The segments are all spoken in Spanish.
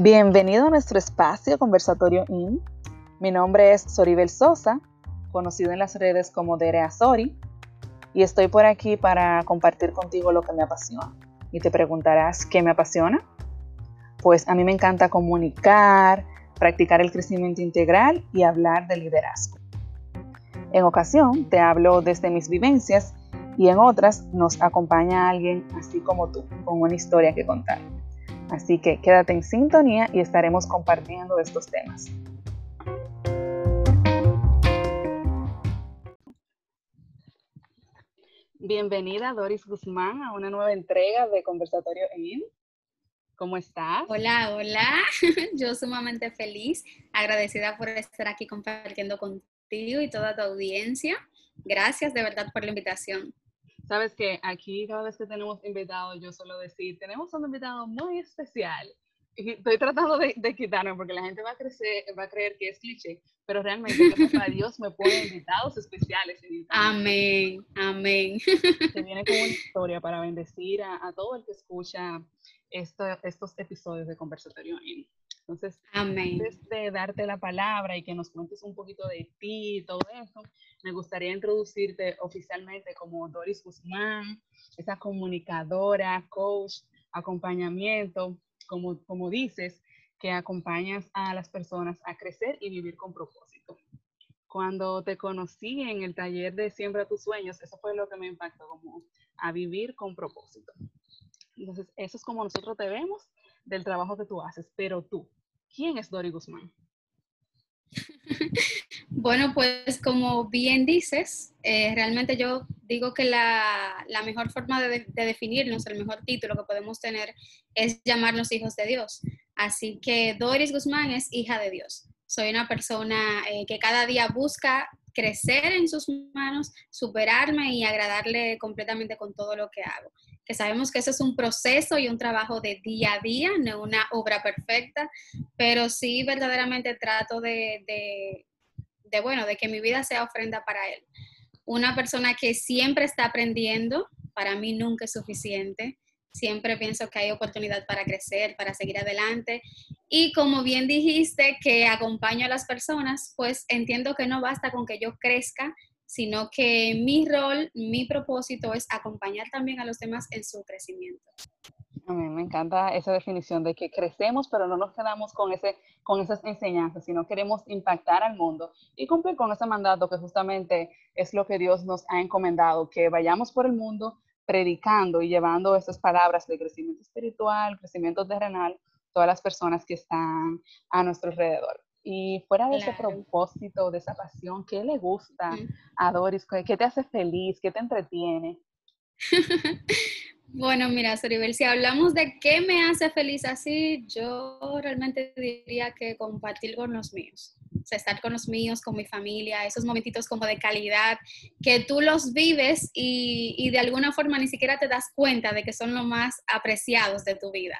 Bienvenido a nuestro espacio Conversatorio IN. Mi nombre es Soribel Sosa, conocido en las redes como Derea Sori, y estoy por aquí para compartir contigo lo que me apasiona. Y te preguntarás, ¿qué me apasiona? Pues a mí me encanta comunicar, practicar el crecimiento integral y hablar de liderazgo. En ocasión te hablo desde mis vivencias y en otras nos acompaña alguien así como tú, con una historia que contar. Así que quédate en sintonía y estaremos compartiendo estos temas. Bienvenida Doris Guzmán a una nueva entrega de Conversatorio IN. ¿Cómo estás? Hola, hola. Yo sumamente feliz, agradecida por estar aquí compartiendo contigo y toda tu audiencia. Gracias de verdad por la invitación. Sabes que aquí cada vez que tenemos invitados, yo suelo decir, tenemos un invitado muy especial. Y estoy tratando de, de quitarme porque la gente va a, crecer, va a creer que es cliché, pero realmente Dios me pone invitados especiales. Amén, amén. Que viene con una historia para bendecir a, a todo el que escucha esto, estos episodios de Conversatorio entonces, antes de darte la palabra y que nos cuentes un poquito de ti y todo eso, me gustaría introducirte oficialmente como Doris Guzmán, esa comunicadora, coach, acompañamiento, como, como dices, que acompañas a las personas a crecer y vivir con propósito. Cuando te conocí en el taller de Siembra tus sueños, eso fue lo que me impactó, como a vivir con propósito. Entonces, eso es como nosotros te vemos del trabajo que tú haces, pero tú, ¿Quién es Dori Guzmán? Bueno, pues como bien dices, eh, realmente yo digo que la, mejor forma de, definirnos, el mejor título que podemos tener es llamarnos hijos de Dios. Así que Doris Guzmán es hija de Dios. Soy una persona eh, que cada día busca crecer en sus manos, superarme y agradarle completamente con todo lo que hago que sabemos que eso es un proceso y un trabajo de día a día, no una obra perfecta, pero sí verdaderamente trato de, de, bueno, de que mi vida sea ofrenda para Él. Una persona que siempre está aprendiendo, para mí nunca es suficiente. Siempre pienso que hay oportunidad para crecer, para seguir adelante. Y como bien dijiste que acompaño a las personas, pues entiendo que no basta con que yo crezca, sino que mi rol, mi propósito es acompañar también a los demás en su crecimiento. A mí me encanta esa definición de que crecemos, pero no nos quedamos con, ese, con esas enseñanzas, sino queremos impactar al mundo y cumplir con ese mandato que justamente es lo que Dios nos ha encomendado, que vayamos por el mundo predicando y llevando esas palabras de crecimiento espiritual, crecimiento terrenal, todas las personas que están a nuestro alrededor. Y fuera de ese propósito, de esa pasión, ¿qué le gusta a Doris? ¿Qué te hace feliz? ¿Qué te entretiene? bueno, mira, Soribel, si hablamos de qué me hace feliz así, yo realmente diría que compartir con los míos. O sea, estar con los míos, con mi familia, esos momentitos como de calidad, que tú los vives y, y de alguna forma ni siquiera te das cuenta de que son los más apreciados de tu vida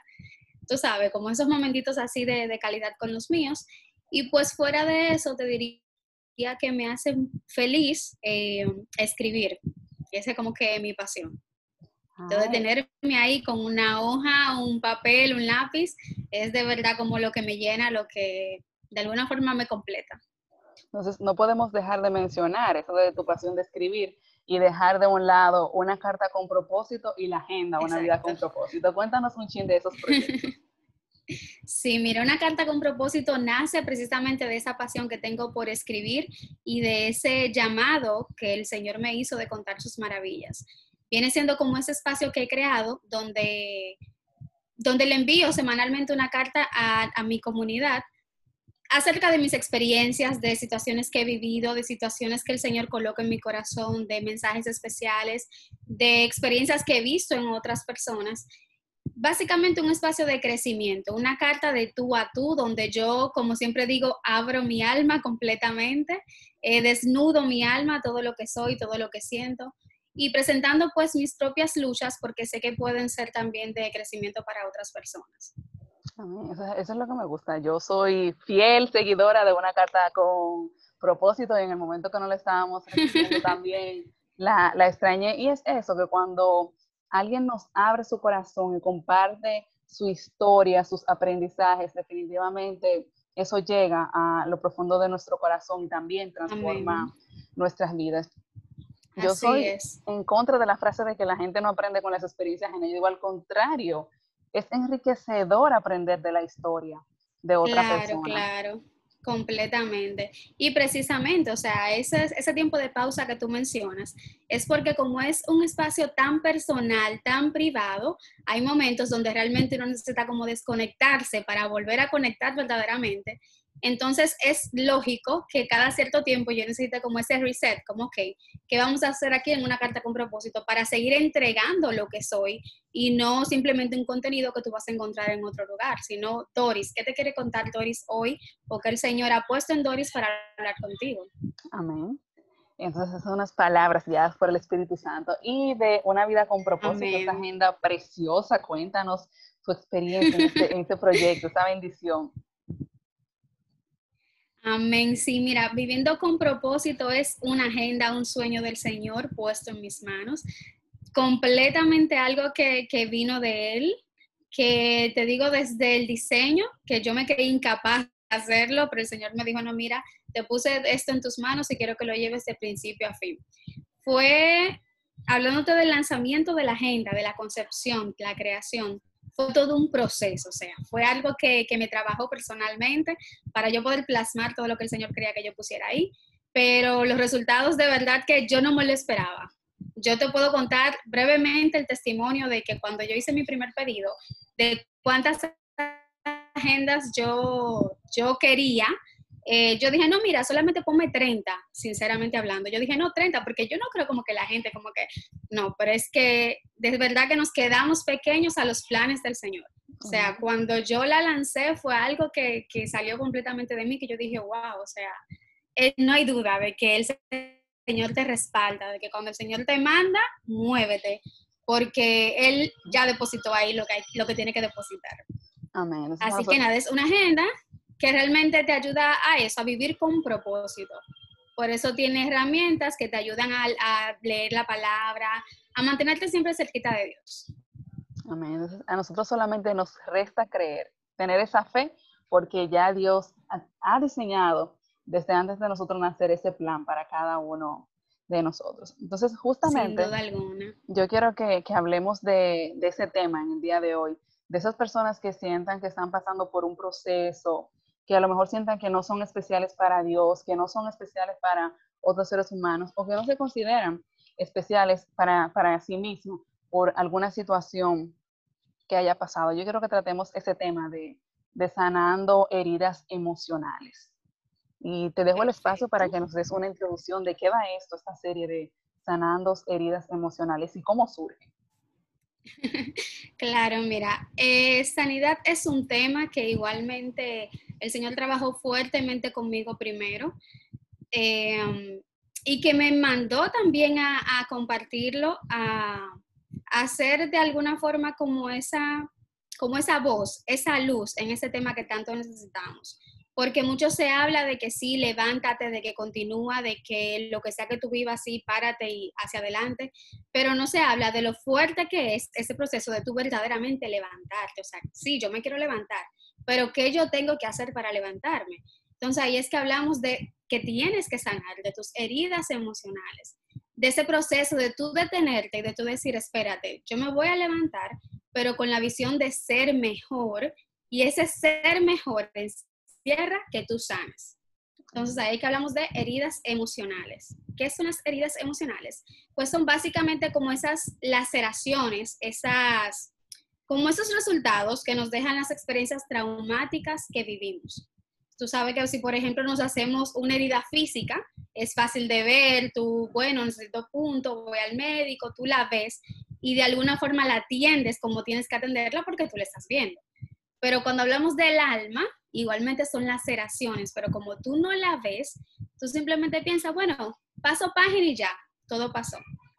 tú sabes, como esos momentitos así de, de, calidad con los míos. Y pues fuera de eso, te diría que me hace feliz eh, escribir. Esa es como que mi pasión. Entonces, tenerme ahí con una hoja, un papel, un lápiz, es de verdad como lo que me llena, lo que de alguna forma me completa. Entonces, no podemos dejar de mencionar eso de tu pasión de escribir y dejar de un lado una carta con propósito y la agenda, una vida con propósito. Cuéntanos un chin de esos proyectos. Sí, mira, una carta con propósito nace precisamente de esa pasión que tengo por escribir y de ese llamado que el Señor me hizo de contar sus maravillas. Viene siendo como ese espacio que he creado donde, donde le envío semanalmente una carta a, a mi comunidad acerca de mis experiencias, de situaciones que he vivido, de situaciones que el Señor coloca en mi corazón, de mensajes especiales, de experiencias que he visto en otras personas básicamente un espacio de crecimiento, una carta de tú a tú, donde yo, como siempre digo, abro mi alma completamente, eh, desnudo mi alma, todo lo que soy, todo lo que siento, y presentando pues mis propias luchas, porque sé que pueden ser también de crecimiento para otras personas. Eso, es lo que me gusta. Yo soy fiel seguidora de una carta con propósito y en el momento que no la estábamos recibiendo también la, la extrañé. Y es eso, que cuando alguien nos abre su corazón y comparte su historia, sus aprendizajes, definitivamente eso llega a lo profundo de nuestro corazón y también transforma nuestras vidas. Yo soy en contra de la frase de que la gente no aprende con las experiencias en ello. Digo, al contrario, es enriquecedor aprender de la historia de otra persona. Claro, claro. Completamente. Y precisamente, o sea, ese, ese tiempo de pausa que tú mencionas es porque como es un espacio tan personal, tan privado, hay momentos donde realmente uno necesita como desconectarse para volver a conectar verdaderamente entonces es lógico que cada cierto tiempo yo necesite como ese reset, como, ok, ¿qué vamos a hacer aquí en una carta con propósito para seguir entregando lo que soy y no simplemente un contenido que tú vas a encontrar en otro lugar, sino Doris, ¿qué te quiere contar Doris hoy o que el Señor ha puesto en Doris para hablar contigo? Amén. Entonces son unas palabras guiadas por el Espíritu Santo y de una vida con propósito, esa agenda preciosa. Cuéntanos tu experiencia en este, en este proyecto, esa bendición. Amén. Sí, mira, viviendo con propósito es una agenda, un sueño del Señor puesto en mis manos. Completamente algo que, vino de Él, que te digo desde el diseño, que yo me quedé incapaz de hacerlo, pero el Señor me dijo, no, mira, te puse esto en tus manos y quiero que lo lleves de principio a fin. Fue hablándote del lanzamiento de la agenda, de la concepción, la creación, fue todo un proceso, o sea, fue algo que, me trabajó personalmente para yo poder plasmar todo lo que el Señor quería que yo pusiera ahí, pero los resultados de verdad que yo no me lo esperaba. Yo te puedo contar brevemente el testimonio de que cuando yo hice mi primer pedido, de cuántas agendas yo, yo quería, eh, yo dije, no, mira, solamente ponme 30, sinceramente hablando. Yo dije, no, 30, porque yo no creo como que la gente, como que, no, pero es que de verdad que nos quedamos pequeños a los planes del Señor. O sea, cuando yo la lancé fue algo que, que salió completamente de mí, que yo dije, wow, o sea, eh, no hay duda de que el Señor te respalda, de que cuando el Señor te manda, muévete, porque Él ya depositó ahí lo que, lo que tiene que depositar. Amén. Así que nada, es una agenda que realmente te ayuda a eso, a vivir con propósito. Por eso tiene herramientas que te ayudan a, leer la palabra, a mantenerte siempre cerquita de Dios. Amén. a nosotros solamente nos resta creer, tener esa fe, porque ya Dios ha, diseñado desde antes de nosotros nacer ese plan para cada uno de nosotros. Entonces, justamente, yo quiero que, hablemos de, de, ese tema en el día de hoy, de esas personas que sientan que están pasando por un proceso que a lo mejor sientan que no son especiales para Dios, que no son especiales para otros seres humanos o que no se consideran especiales para, para sí mismos por alguna situación que haya pasado. Yo quiero que tratemos ese tema de, de sanando heridas emocionales. Y te dejo el espacio para que nos des una introducción de qué va esto, esta serie de sanando heridas emocionales y cómo surge. Claro, mira, eh, sanidad es un tema que igualmente el Señor trabajó fuertemente conmigo primero em, y que me mandó también a, compartirlo, a, hacer de alguna forma como esa, como esa voz, esa luz en ese tema que tanto necesitamos. Porque mucho se habla de que sí, levántate, de que continúa, de que lo que sea que tú vivas, sí, párate y hacia adelante, pero no se habla de lo fuerte que es ese proceso de tú verdaderamente levantarte, o sea, sí, yo me quiero levantar, pero ¿qué yo tengo que hacer para levantarme? Entonces ahí es que hablamos de que tienes que sanar de tus heridas emocionales, de ese proceso de tú detenerte y de tú decir, espérate, yo me voy a levantar, pero con la visión de ser mejor y ese ser mejor es tierra que tú sanas. Entonces ahí que hablamos de heridas emocionales. ¿Qué son las heridas emocionales? Pues son básicamente como esas laceraciones, esas, como esos resultados que nos dejan las experiencias traumáticas que vivimos. Tú sabes que si por ejemplo nos hacemos una herida física, es fácil de ver, tú, bueno, necesito punto, voy al médico, tú la ves y de alguna forma la atiendes como tienes que atenderla porque tú la estás viendo. Pero cuando hablamos del alma, igualmente son laceraciones, pero como tú no la ves, tú simplemente piensas, bueno, paso página y ya, todo pasó.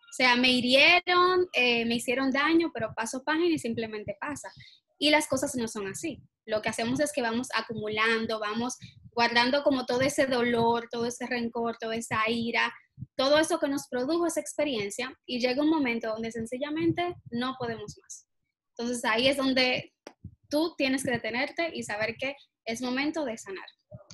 O sea, me hirieron, eh, me hicieron daño, pero paso página y simplemente pasa. Y las cosas no son así. Lo que hacemos es que vamos acumulando, vamos guardando como todo ese dolor, todo ese rencor, toda esa ira, todo eso que nos produjo esa experiencia y llega un momento donde sencillamente no podemos más. Entonces ahí es donde tú tienes que detenerte y saber que es momento de sanar.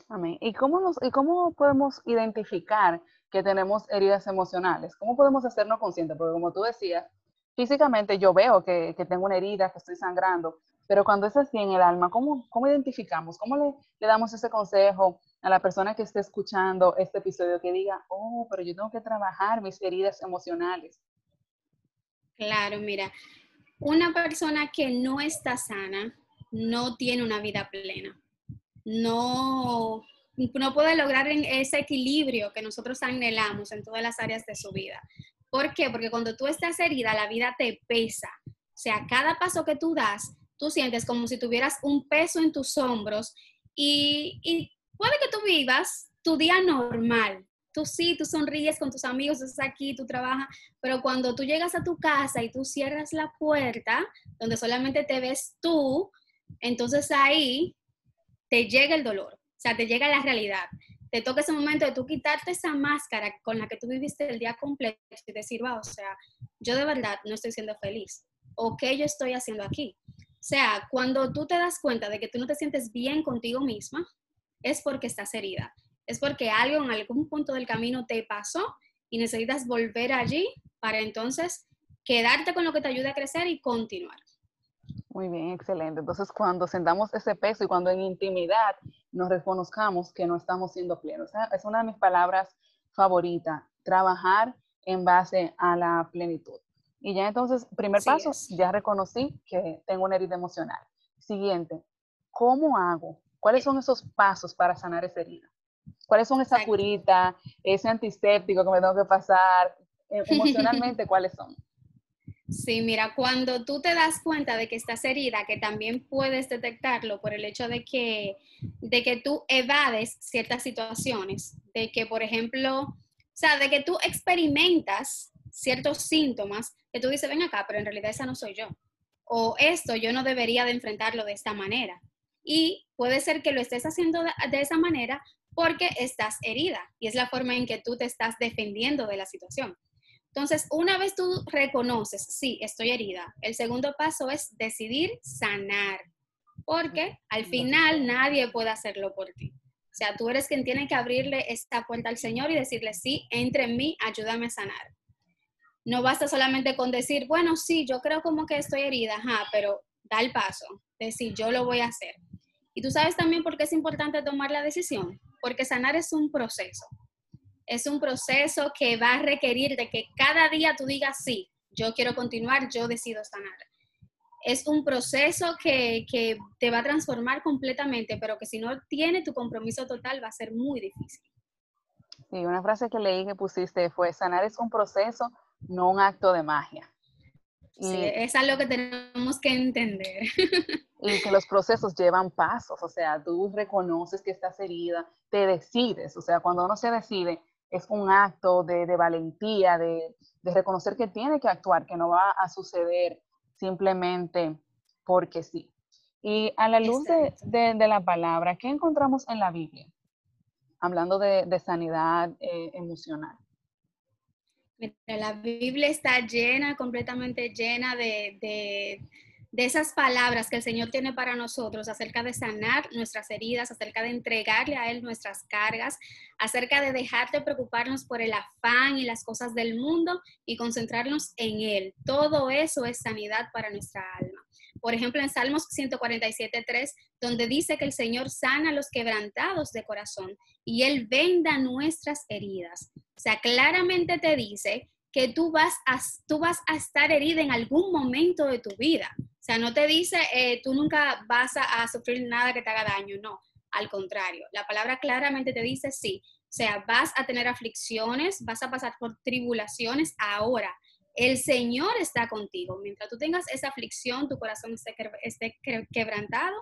Amén. ¿Y cómo, nos, ¿Y cómo podemos identificar que tenemos heridas emocionales? ¿Cómo podemos hacernos conscientes? Porque como tú decías, físicamente yo veo que, que, tengo una herida, que estoy sangrando, pero cuando es así en el alma, ¿cómo, cómo identificamos? ¿Cómo le, le, damos ese consejo a la persona que esté escuchando este episodio que diga, oh, pero yo tengo que trabajar mis heridas emocionales? Claro, mira, una persona que no está sana no tiene una vida plena. No, no puede lograr ese equilibrio que nosotros anhelamos en todas las áreas de su vida. ¿Por qué? Porque cuando tú estás herida, la vida te pesa. O sea, cada paso que tú das, tú sientes como si tuvieras un peso en tus hombros y, y puede que tú vivas tu día normal. Tú sí, tú sonríes con tus amigos, estás aquí, tú trabajas, pero cuando tú llegas a tu casa y tú cierras la puerta, donde solamente te ves tú, entonces ahí te llega el dolor, sea, te llega la realidad te toca ese momento de tú quitarte esa máscara con la que tú viviste el día completo y decir, va, o sea, yo de verdad no estoy siendo feliz. ¿O qué yo estoy haciendo aquí? O sea, cuando tú te das cuenta de que tú no te sientes bien contigo misma, es porque estás herida. Es porque algo en algún punto del camino te pasó y necesitas volver allí para entonces quedarte con lo que te ayude a crecer y continuar. Muy bien, excelente. Entonces, cuando sentamos ese peso y cuando en intimidad nos reconozcamos que no estamos siendo plenos, es una de mis palabras favoritas, trabajar en base a la plenitud. Y ya entonces, primer paso, ya reconocí que tengo una herida emocional. Siguiente, ¿cómo hago? ¿Cuáles son esos pasos para sanar esa herida? ¿Cuáles son esa curita, ese antiséptico que me tengo que pasar? Eh, emocionalmente, ¿cuáles son? Sí, mira, cuando tú te das cuenta de que estás herida, que también puedes detectarlo por el hecho de que, de que tú evades ciertas situaciones, de que, por ejemplo, o sea, de que tú experimentas ciertos síntomas que tú dices, ven acá, pero en realidad esa no soy yo. O esto yo no debería de enfrentarlo de esta manera. Y puede ser que lo estés haciendo de, esa manera porque estás herida y es la forma en que tú te estás defendiendo de la situación. Entonces, una vez tú reconoces, sí, estoy herida, el segundo paso es decidir sanar, porque al final nadie puede hacerlo por ti. O sea, tú eres quien tiene que abrirle esta puerta al Señor y decirle, sí, entre en mí, ayúdame a sanar. No basta solamente con decir, bueno, sí, yo creo como que estoy herida, ajá, pero da el paso, decir, yo lo voy a hacer. Y tú sabes también por qué es importante tomar la decisión, porque sanar es un proceso es un proceso que va a requerir de que cada día tú digas, sí, yo quiero continuar, yo decido sanar. Es un proceso que, que te va a transformar completamente, pero que si no tiene tu compromiso total va a ser muy difícil. Sí, una frase que leí que pusiste fue, sanar es un proceso, no un acto de magia. sí, es algo que tenemos que entender. Y que los procesos llevan pasos, o sea, tú reconoces que estás herida, te decides, o sea, cuando uno se decide, es un acto de, valentía, de, reconocer que tiene que actuar, que no va a suceder simplemente porque sí. Y a la luz de, la palabra, ¿qué encontramos en la Biblia? Hablando de, sanidad eh, emocional. La Biblia está llena, completamente llena de, de esas palabras que el Señor tiene para nosotros acerca de sanar nuestras heridas, acerca de entregarle a Él nuestras cargas, acerca de dejar de preocuparnos por el afán y las cosas del mundo y concentrarnos en Él. Todo eso es sanidad para nuestra alma. Por ejemplo, en Salmos 147.3, donde dice que el Señor sana a los quebrantados de corazón y Él venda nuestras heridas. O sea, claramente te dice que tú vas a, tú vas a estar herida en algún momento de tu vida. Sea, no te dice, eh, tú nunca vas a, sufrir nada que te haga daño, no, al contrario, la palabra claramente te dice sí. O sea, vas a tener aflicciones, vas a pasar por tribulaciones ahora. El Señor está contigo. Mientras tú tengas esa aflicción, tu corazón esté quebrantado,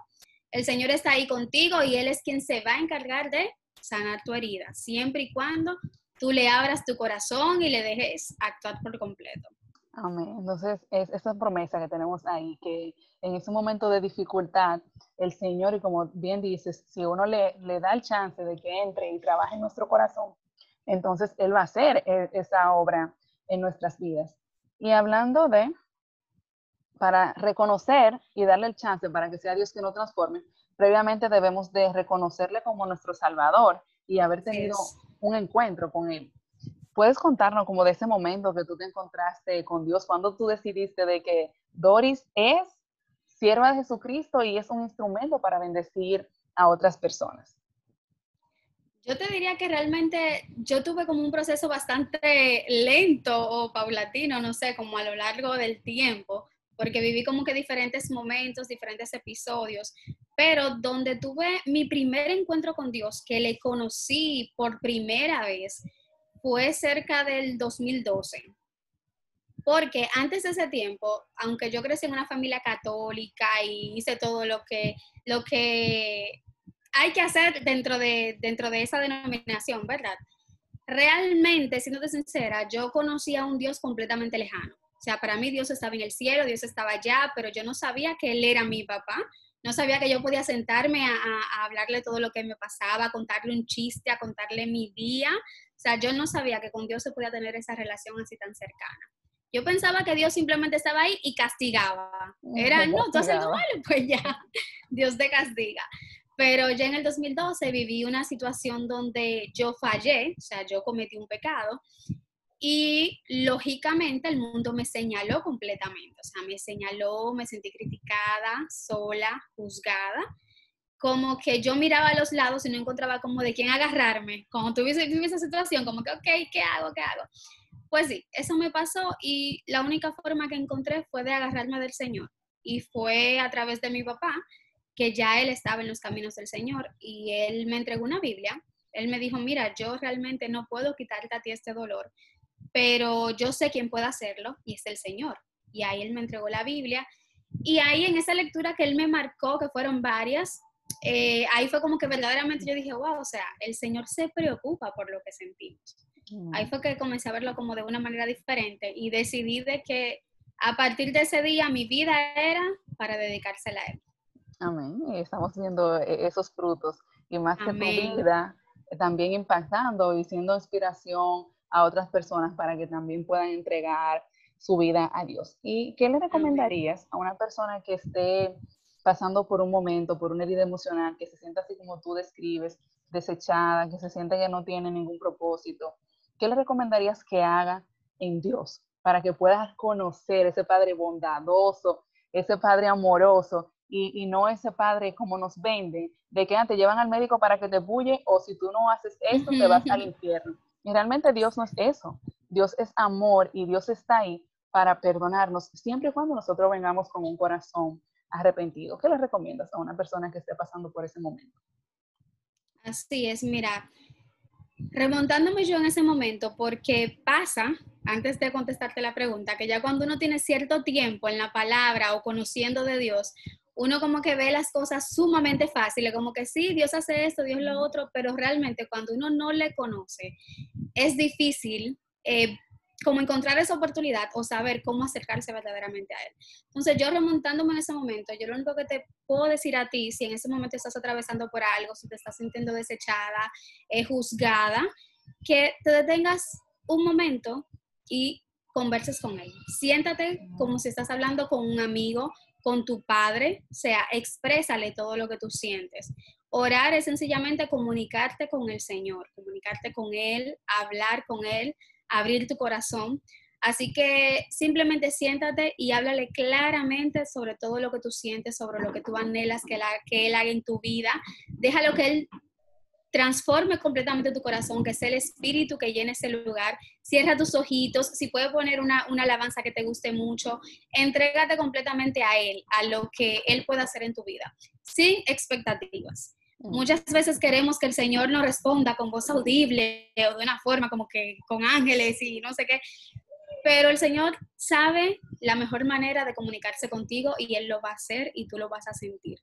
el Señor está ahí contigo y Él es quien se va a encargar de sanar tu herida, siempre y cuando tú le abras tu corazón y le dejes actuar por completo. Amén. Entonces, es esa promesa que tenemos ahí, que en ese momento de dificultad, el Señor, y como bien dices, si uno le, le da el chance de que entre y trabaje en nuestro corazón, entonces Él va a hacer e, esa obra en nuestras vidas. Y hablando de para reconocer y darle el chance para que sea Dios que nos transforme, previamente debemos de reconocerle como nuestro Salvador y haber tenido un encuentro con Él. ¿Puedes contarnos como de ese momento que tú te encontraste con Dios, cuando tú decidiste de que Doris es sierva de Jesucristo y es un instrumento para bendecir a otras personas? Yo te diría que realmente yo tuve como un proceso bastante lento o paulatino, no sé, como a lo largo del tiempo, porque viví como que diferentes momentos, diferentes episodios, pero donde tuve mi primer encuentro con Dios, que le conocí por primera vez, fue cerca del 2012. Porque antes de ese tiempo, aunque yo crecí en una familia católica y hice todo lo que, lo que hay que hacer dentro de, dentro de esa denominación, ¿verdad? Realmente, siendo sincera, yo conocía a un Dios completamente lejano. O sea, para mí Dios estaba en el cielo, Dios estaba allá, pero yo no sabía que Él era mi papá. No sabía que yo podía sentarme a, a hablarle todo lo que me pasaba, a contarle un chiste, a contarle mi día. Sea, yo no sabía que con Dios se podía tener esa relación así tan cercana. Yo pensaba que Dios simplemente estaba ahí y castigaba. Era, no, tú haces malo, pues ya, Dios te castiga. Pero ya en el 2012 viví una situación donde yo fallé, o sea, yo cometí un pecado y lógicamente el mundo me señaló completamente, o sea, me señaló, me sentí criticada, sola, juzgada, como que yo miraba a los lados y no encontraba como de quién agarrarme, como tuviese esa situación, como que, ok, ¿qué hago? ¿Qué hago? Pues sí, eso me pasó y la única forma que encontré fue de agarrarme del Señor y fue a través de mi papá, que ya él estaba en los caminos del Señor y él me entregó una Biblia. Él me dijo, mira, yo realmente no puedo quitarte a ti este dolor, pero yo sé quién puede hacerlo y es el Señor. Y ahí él me entregó la Biblia. Y ahí en esa lectura que él me marcó, que fueron varias, eh, ahí fue como que verdaderamente yo dije, wow, o sea, el Señor se preocupa por lo que sentimos. Mm. Ahí fue que comencé a verlo como de una manera diferente y decidí de que a partir de ese día mi vida era para dedicársela a Él. Amén. Y estamos viendo e-, esos frutos y más que tu vida también impactando y siendo inspiración a otras personas para que también puedan entregar su vida a Dios. ¿Y qué le recomendarías a una persona que esté pasando por un momento, por una herida emocional, que se sienta así como tú describes, desechada, que se siente que no tiene ningún propósito? ¿Qué le recomendarías que haga en Dios para que puedas conocer ese Padre bondadoso, ese Padre amoroso y, no ese padre como nos vende, de que te llevan al médico para que te bulle o si tú no haces esto te vas al infierno. Y realmente Dios no es eso. Dios es amor y Dios está ahí para perdonarnos siempre y cuando nosotros vengamos con un corazón arrepentido. ¿Qué le recomiendas a una persona que esté pasando por ese momento? Así es, mira, remontándome yo en ese momento, porque pasa, antes de contestarte la pregunta, que ya cuando uno tiene cierto tiempo en la palabra o conociendo de Dios, uno como que ve las cosas sumamente fáciles, como que sí, Dios hace esto, Dios lo otro, pero realmente cuando uno no le conoce, es difícil eh, como encontrar esa oportunidad o saber cómo acercarse verdaderamente a Él. Entonces yo remontándome en ese momento, yo lo único que te puedo decir a ti, si en ese momento estás atravesando por algo, si te estás sintiendo desechada, eh, juzgada, que te detengas un momento y converses con Él. Siéntate como si estás hablando con un amigo, con tu padre, o sea, exprésale todo lo que tú sientes. Orar es sencillamente comunicarte con el Señor, comunicarte con Él, hablar con Él, abrir tu corazón. Así que simplemente siéntate y háblale claramente sobre todo lo que tú sientes, sobre lo que tú anhelas que, que Él haga en tu vida. Déjalo que Él transforme completamente tu corazón, que sea el espíritu que llene ese lugar. Cierra tus ojitos, si puedes poner una, una, alabanza que te guste mucho, entrégate completamente a Él, a lo que Él pueda hacer en tu vida, sin expectativas. Muchas veces queremos que el Señor nos responda con voz audible o de una forma como que con ángeles y no sé qué, pero el Señor sabe la mejor manera de comunicarse contigo y Él lo va a hacer y tú lo vas a sentir.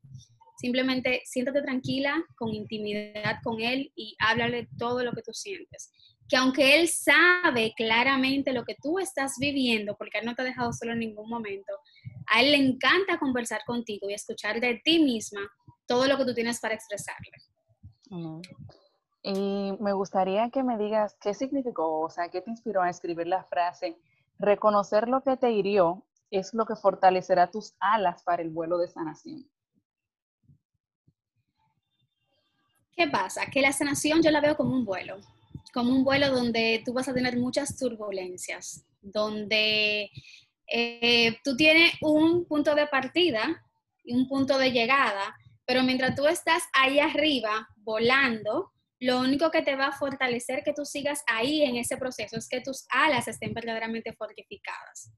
Simplemente siéntate tranquila, con intimidad con Él y háblale todo lo que tú sientes. Que aunque Él sabe claramente lo que tú estás viviendo, porque Él no te ha dejado solo en ningún momento, a Él le encanta conversar contigo y escuchar de ti misma todo lo que tú tienes para expresarle. Y me gustaría que me digas qué significó, o sea, qué te inspiró a escribir la frase, reconocer lo que te hirió es lo que fortalecerá tus alas para el vuelo de sanación. ¿Qué pasa? Que la sanación yo la veo como un vuelo, como un vuelo donde tú vas a tener muchas turbulencias, donde eh, tú tienes un punto de partida y un punto de llegada, pero mientras tú estás ahí arriba volando, lo único que te va a fortalecer que tú sigas ahí en ese proceso es que tus alas estén verdaderamente fortificadas.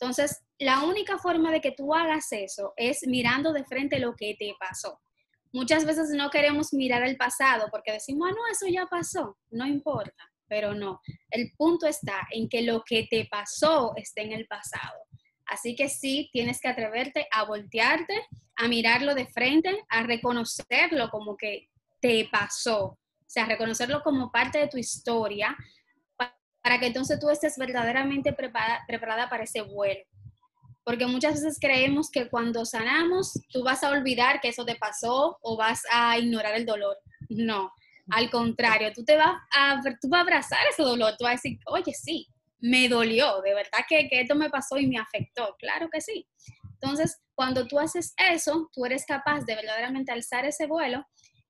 Entonces, la única forma de que tú hagas eso es mirando de frente lo que te pasó. Muchas veces no queremos mirar el pasado porque decimos, ah, no, eso ya pasó, no importa, pero no. El punto está en que lo que te pasó esté en el pasado. Así que sí, tienes que atreverte a voltearte, a mirarlo de frente, a reconocerlo como que te pasó, o sea, reconocerlo como parte de tu historia, para que entonces tú estés verdaderamente preparada, para ese vuelo. Porque muchas veces creemos que cuando sanamos, tú vas a olvidar que eso te pasó o vas a ignorar el dolor. No, al contrario, tú te vas a, tú vas a abrazar ese dolor, tú vas a decir, oye, sí, me dolió, de verdad que, que esto me pasó y me afectó, claro que sí. Entonces, cuando tú haces eso, tú eres capaz de verdaderamente alzar ese vuelo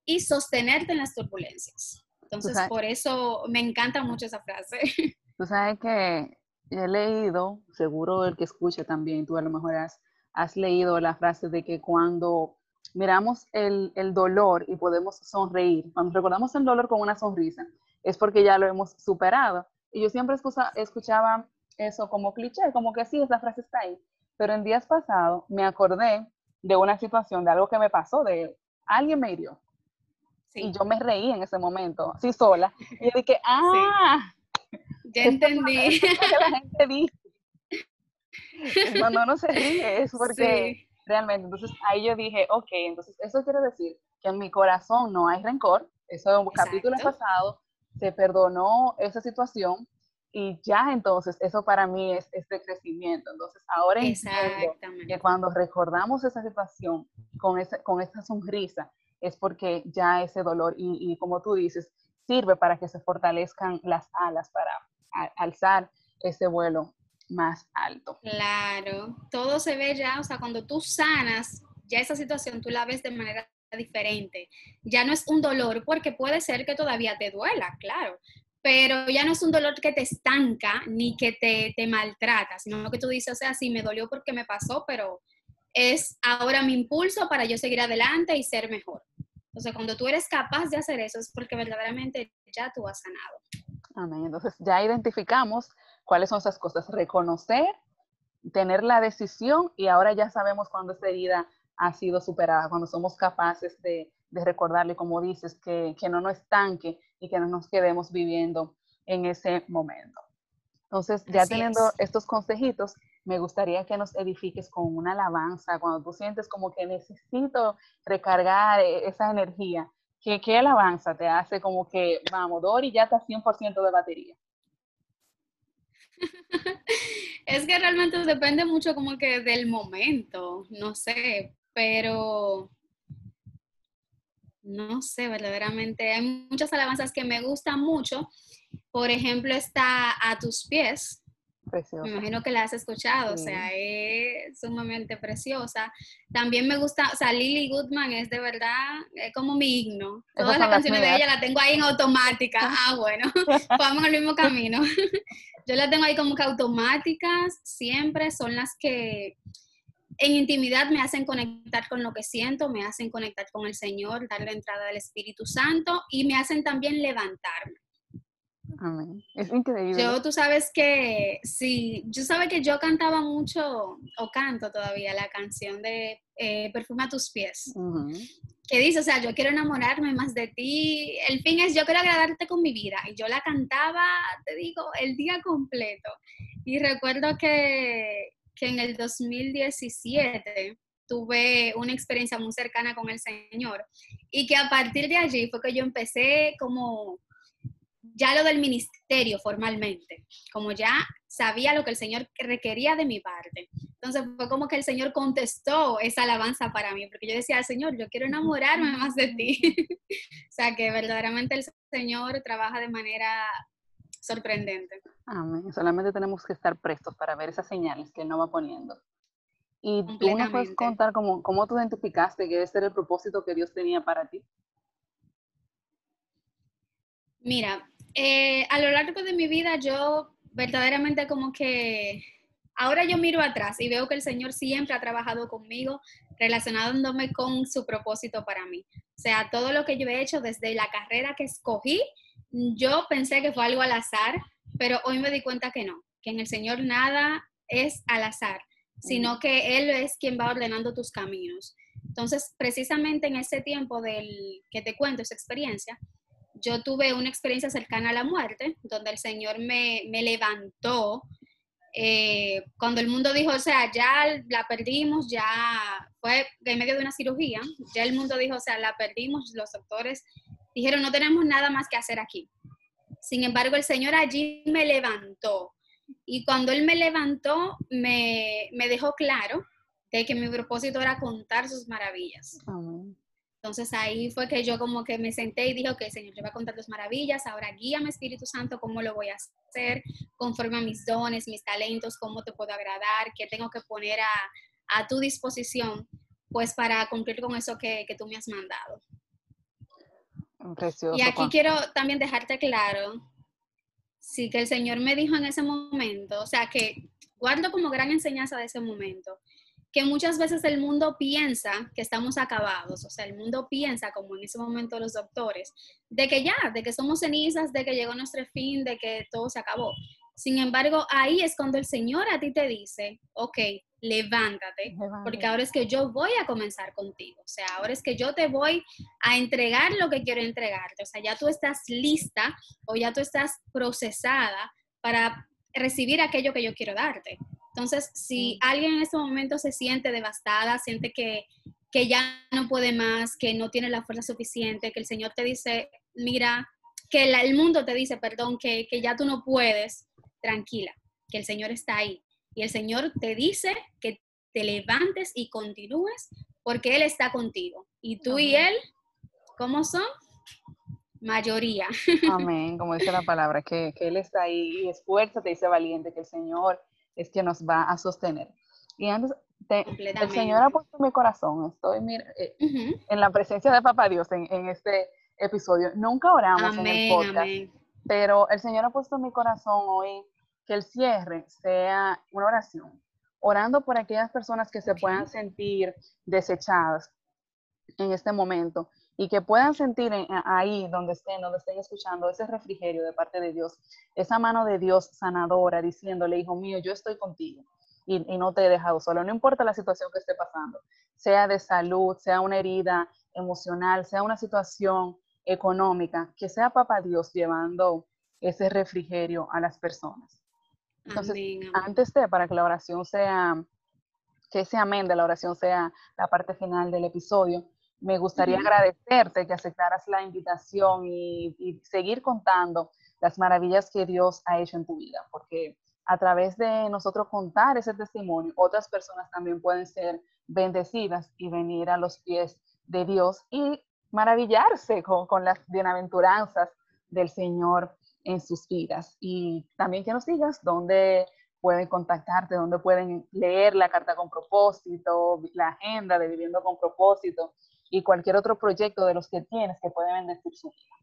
y sostenerte en las turbulencias. Entonces, por eso me encanta mucho esa frase. Tú sabes que he leído, seguro el que escuche también, tú a lo mejor has, has leído la frase de que cuando miramos el, el, dolor y podemos sonreír, cuando recordamos el dolor con una sonrisa, es porque ya lo hemos superado. Y yo siempre escuchaba eso como cliché, como que sí, esa frase está ahí. Pero en días pasados me acordé de una situación, de algo que me pasó, de alguien me hirió. Y yo me reí en ese momento, así sola. Y dije, ah, ya entendí. la gente dice. Cuando uno se ríe es porque realmente, entonces ahí yo dije, ok, entonces eso quiere decir que en mi corazón no hay rencor. Eso es un capítulo pasado, se perdonó esa situación y ya entonces eso para mí es este crecimiento. Entonces ahora entiendo que cuando recordamos esa situación con, esa, con esa sonrisa, es porque ya ese dolor y, como tú dices, sirve para que se fortalezcan las alas para alzar ese vuelo más alto. Claro, todo se ve ya, o sea, cuando tú sanas, ya esa situación tú la ves de manera diferente. Ya no es un dolor porque puede ser que todavía te duela, claro, pero ya no es un dolor que te estanca ni que te, te maltrata, sino que tú dices, o sea, sí, me dolió porque me pasó, pero es ahora mi impulso para yo seguir adelante y ser mejor. Entonces, cuando tú eres capaz de hacer eso es porque verdaderamente ya tú has sanado. Entonces, ya identificamos cuáles son esas cosas. Reconocer, tener la decisión y ahora ya sabemos cuándo esa herida ha sido superada, cuando somos capaces de, de recordarle, como dices, que, que no nos estanque y que no nos quedemos viviendo en ese momento. Entonces, ya teniendo estos consejitos, me gustaría que nos edifiques con una alabanza, cuando tú sientes como que necesito recargar e-, esa energía. ¿Qué, qué alabanza te hace como que, vamos, Dori ya está 100% de batería? es que realmente depende mucho como que del momento, no sé, pero no sé, verdaderamente hay muchas alabanzas que me gustan mucho. Por ejemplo, está A tus pies, me imagino que la has escuchado, o sea, es sumamente preciosa. También me gusta, o sea, Lily Goodman es de verdad es como mi himno. Todas las canciones de ella las tengo ahí en automática. Ah, bueno, vamos al mismo camino. Yo las tengo ahí como que automáticas, siempre son las que en intimidad me hacen conectar con lo que siento, me hacen conectar con el Señor, darle entrada al Espíritu Santo y me hacen también levantarme. Amén. Es increíble. Yo, tú sabes que, sí, yo sabes que yo cantaba mucho, o canto todavía, la canción de eh, Perfuma tus pies. Que dice, o sea, yo quiero enamorarme más de ti. El fin es, yo quiero agradarte con mi vida. Y yo la cantaba, te digo, el día completo. Y recuerdo que, que en el 2017 tuve una experiencia muy cercana con el Señor. Y que a partir de allí fue que yo empecé como ya lo del ministerio formalmente, como ya sabía lo que el Señor requería de mi parte. Entonces fue como que el Señor contestó esa alabanza para mí, porque yo decía, Señor, yo quiero enamorarme más de ti. o sea, que verdaderamente el Señor trabaja de manera sorprendente. Amén. Solamente tenemos que estar prestos para ver esas señales que Él nos va poniendo. Y tú nos puedes contar cómo, cómo tú identificaste que ese era el propósito que Dios tenía para ti. Mira, eh, a lo largo de mi vida yo verdaderamente como que ahora yo miro atrás y veo que el Señor siempre ha trabajado conmigo relacionándome con su propósito para mí. O sea, todo lo que yo he hecho desde la carrera que escogí, yo pensé que fue algo al azar, pero hoy me di cuenta que no, que en el Señor nada es al azar, sino que Él es quien va ordenando tus caminos. Entonces, precisamente en ese tiempo del que te cuento, esa experiencia, yo tuve una experiencia cercana a la muerte, donde el Señor me, levantó. Eh, cuando el mundo dijo, o sea, ya la perdimos, ya fue en medio de una cirugía, ya el mundo dijo, o sea, la perdimos, los doctores dijeron, no tenemos nada más que hacer aquí. Sin embargo, el Señor allí me levantó. Y cuando Él me levantó, me, me dejó claro de que mi propósito era contar sus maravillas. Entonces ahí fue que yo como que me senté y dije, ok, Señor, yo voy a contar tus maravillas, ahora guíame Espíritu Santo, cómo lo voy a hacer, conforme a mis dones, mis talentos, cómo te puedo agradar, qué tengo que poner a, a tu disposición, pues para cumplir con eso que, que tú me has mandado. Precioso, y aquí quiero también dejarte claro, sí, que el Señor me dijo en ese momento, o sea, que guardo como gran enseñanza de ese momento, que muchas veces el mundo piensa que estamos acabados, o sea, el mundo piensa, como en ese momento los doctores, de que ya, de que somos cenizas, de que llegó nuestro fin, de que todo se acabó. Sin embargo, ahí es cuando el Señor a ti te dice, ok, levántate, porque ahora es que yo voy a comenzar contigo, o sea, ahora es que yo te voy a entregar lo que quiero entregarte, o sea, ya tú estás lista o ya tú estás procesada para recibir aquello que yo quiero darte. Entonces, si alguien en este momento se siente devastada, siente que, ya no puede más, que no tiene la fuerza suficiente, que el Señor te dice, mira, que el mundo te dice, perdón, que, que ya tú no puedes, tranquila, que el Señor está ahí. Y el Señor te dice que te levantes y continúes porque Él está contigo. Y tú y Él, ¿cómo son? Mayoría. Amén, como dice la palabra, que, que Él está ahí y esfuérzate, dice valiente, que el Señor es que nos va a sostener. Y antes, el Señor ha puesto en mi corazón, estoy eh, en la presencia de Papá Dios en, este episodio. Nunca oramos en el podcast, pero el Señor ha puesto en mi corazón hoy que el cierre sea una oración, orando por aquellas personas que se puedan sentir desechadas en este momento y que puedan sentir ahí donde estén, donde estén escuchando ese refrigerio de parte de Dios, esa mano de Dios sanadora diciéndole, hijo mío, yo estoy contigo y, no te he dejado solo, no importa la situación que esté pasando, sea de salud, sea una herida emocional, sea una situación económica, que sea papá Dios llevando ese refrigerio a las personas. Entonces, antes de, para que la oración sea, que ese amén de la oración sea la parte final del episodio, me gustaría agradecerte que aceptaras la invitación y, seguir contando las maravillas que Dios ha hecho en tu vida, porque a través de nosotros contar ese testimonio, otras personas también pueden ser bendecidas y venir a los pies de Dios y maravillarse con, con las bienaventuranzas del Señor en sus vidas. Y también que nos digas dónde pueden contactarte, dónde pueden leer la carta con propósito, la agenda de Viviendo con propósito y cualquier otro proyecto de los que tienes que puede bendecir su vida.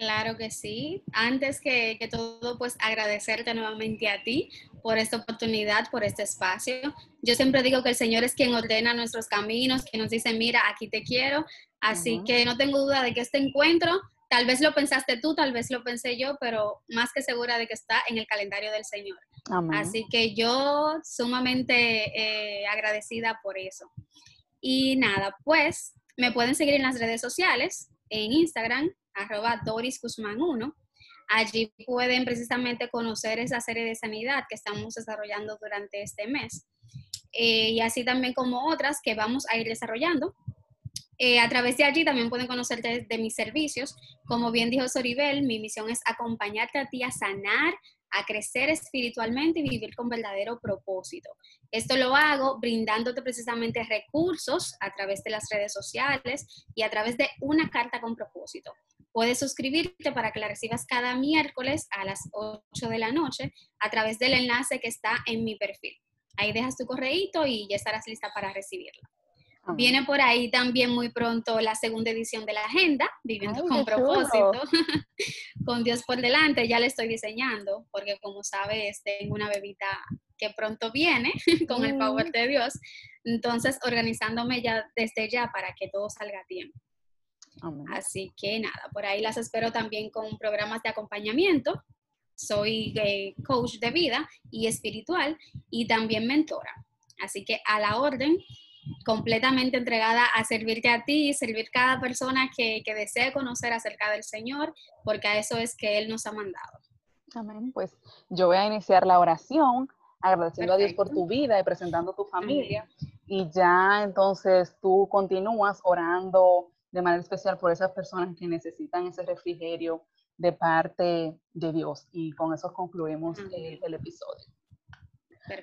Claro que sí. Antes que, que, todo, pues agradecerte nuevamente a ti por esta oportunidad, por este espacio. Yo siempre digo que el Señor es quien ordena nuestros caminos, quien nos dice, mira, aquí te quiero. Así que no tengo duda de que este encuentro, tal vez lo pensaste tú, tal vez lo pensé yo, pero más que segura de que está en el calendario del Señor. Así que yo sumamente eh, agradecida por eso. Y nada, pues me pueden seguir en las redes sociales, en Instagram, arroba Doris 1. Allí pueden precisamente conocer esa serie de sanidad que estamos desarrollando durante este mes. Eh, y así también como otras que vamos a ir desarrollando. Eh, a través de allí también pueden conocer de, mis servicios. Como bien dijo Soribel, mi misión es acompañarte a ti a sanar, a crecer espiritualmente y vivir con verdadero propósito. Esto lo hago brindándote precisamente recursos a través de las redes sociales y a través de una carta con propósito. puedes suscribirte para que la recibas cada miércoles a las 8 de la noche a través del enlace que está en mi perfil. Ahí dejas tu correíto y ya estarás lista para recibirla. Viene por ahí también muy pronto la segunda edición de la agenda, Viviendo con propósito, con Dios por delante, ya le estoy diseñando, porque como sabes, tengo una bebita que pronto viene con el power mm. de Dios, entonces organizándome ya desde ya para que todo salga a tiempo. Así que nada, por ahí las espero también con programas de acompañamiento. Soy eh, coach de vida y espiritual y también mentora. Así que a la orden, completamente entregada a servirte a ti y servir cada persona que, que desee conocer acerca del Señor, porque a eso es que Él nos ha mandado. Amén. Pues yo voy a iniciar la oración agradeciendo a Dios por tu vida y presentando tu familia. Y ya entonces tú continúas orando de manera especial por esas personas que necesitan ese refrigerio de parte de Dios. Y con eso concluimos el episodio.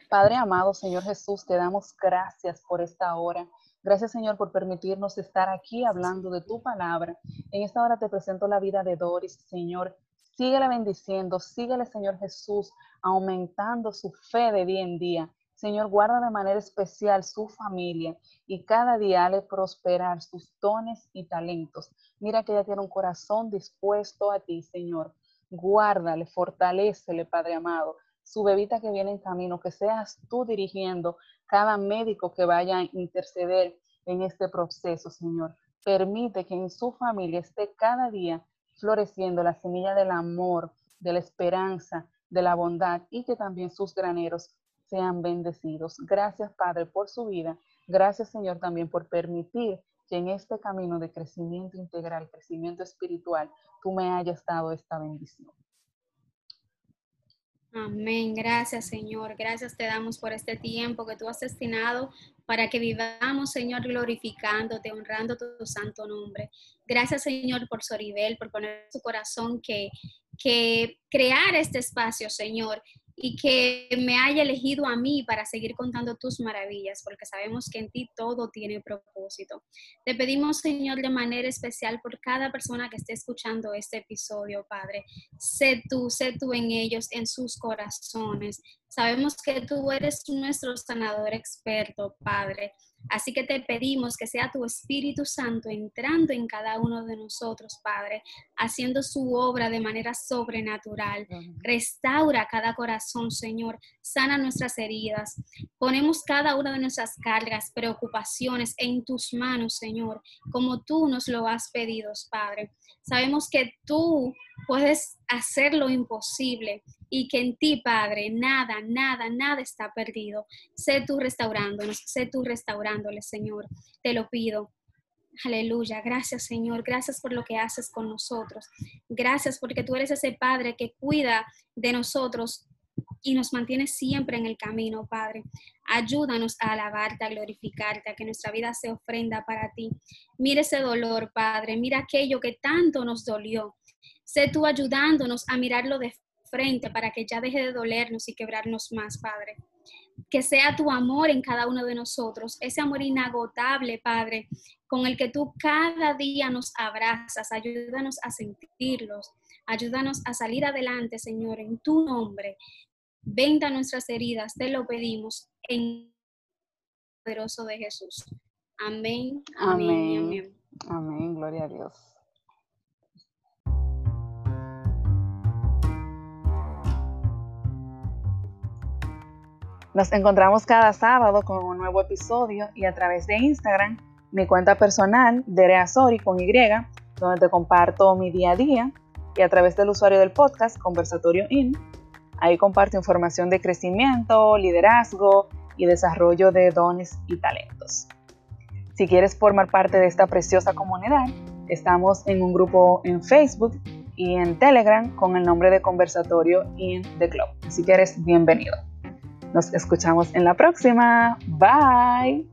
Padre amado, Señor Jesús, te damos gracias por esta hora. Gracias, Señor, por permitirnos estar aquí hablando de tu palabra. En esta hora te presento la vida de Doris, Señor. Síguele bendiciendo, síguele, Señor Jesús, aumentando su fe de día en día. Señor, guarda de manera especial su familia y cada día le prosperar sus dones y talentos. Mira que ella tiene un corazón dispuesto a ti, Señor. Guárdale, fortalecele, Padre amado su bebita que viene en camino, que seas tú dirigiendo cada médico que vaya a interceder en este proceso, Señor. Permite que en su familia esté cada día floreciendo la semilla del amor, de la esperanza, de la bondad y que también sus graneros sean bendecidos. Gracias, Padre, por su vida. Gracias, Señor, también por permitir que en este camino de crecimiento integral, crecimiento espiritual, tú me hayas dado esta bendición. Amén. Gracias, Señor. Gracias te damos por este tiempo que tú has destinado para que vivamos, Señor, glorificándote, honrando tu santo nombre. Gracias, Señor, por Soribel, por poner su corazón que, que crear este espacio, Señor, y que me haya elegido a mí para seguir contando tus maravillas, porque sabemos que en ti todo tiene propósito. Te pedimos, Señor, de manera especial por cada persona que esté escuchando este episodio, Padre. Sé tú, sé tú en ellos, en sus corazones. Sabemos que tú eres nuestro sanador experto, Padre. Así que te pedimos que sea tu Espíritu Santo entrando en cada uno de nosotros, Padre, haciendo su obra de manera sobrenatural. Restaura cada corazón, Señor. Sana nuestras heridas. Ponemos cada una de nuestras cargas, preocupaciones en tus manos, Señor, como tú nos lo has pedido, Padre. Sabemos que tú puedes hacer lo imposible y que en ti, Padre, nada, nada, nada está perdido. Sé tú restaurándonos, sé tú restaurándole, Señor. Te lo pido. Aleluya. Gracias, Señor. Gracias por lo que haces con nosotros. Gracias porque tú eres ese Padre que cuida de nosotros y nos mantiene siempre en el camino, Padre. Ayúdanos a alabarte, a glorificarte, a que nuestra vida se ofrenda para ti. Mira ese dolor, Padre. Mira aquello que tanto nos dolió. Sé tú ayudándonos a mirarlo de frente para que ya deje de dolernos y quebrarnos más, Padre. Que sea tu amor en cada uno de nosotros, ese amor inagotable, Padre, con el que tú cada día nos abrazas. Ayúdanos a sentirlos. Ayúdanos a salir adelante, Señor, en tu nombre. Venda nuestras heridas, te lo pedimos en el poderoso de Jesús. Amén. Amén. Amén. Amén. Gloria a Dios. Nos encontramos cada sábado con un nuevo episodio y a través de Instagram, mi cuenta personal, Dereazori con Y, donde te comparto mi día a día, y a través del usuario del podcast, Conversatorio In, ahí comparto información de crecimiento, liderazgo y desarrollo de dones y talentos. Si quieres formar parte de esta preciosa comunidad, estamos en un grupo en Facebook y en Telegram con el nombre de Conversatorio in the Club. Así que eres bienvenido. Nos escuchamos en la próxima. Bye.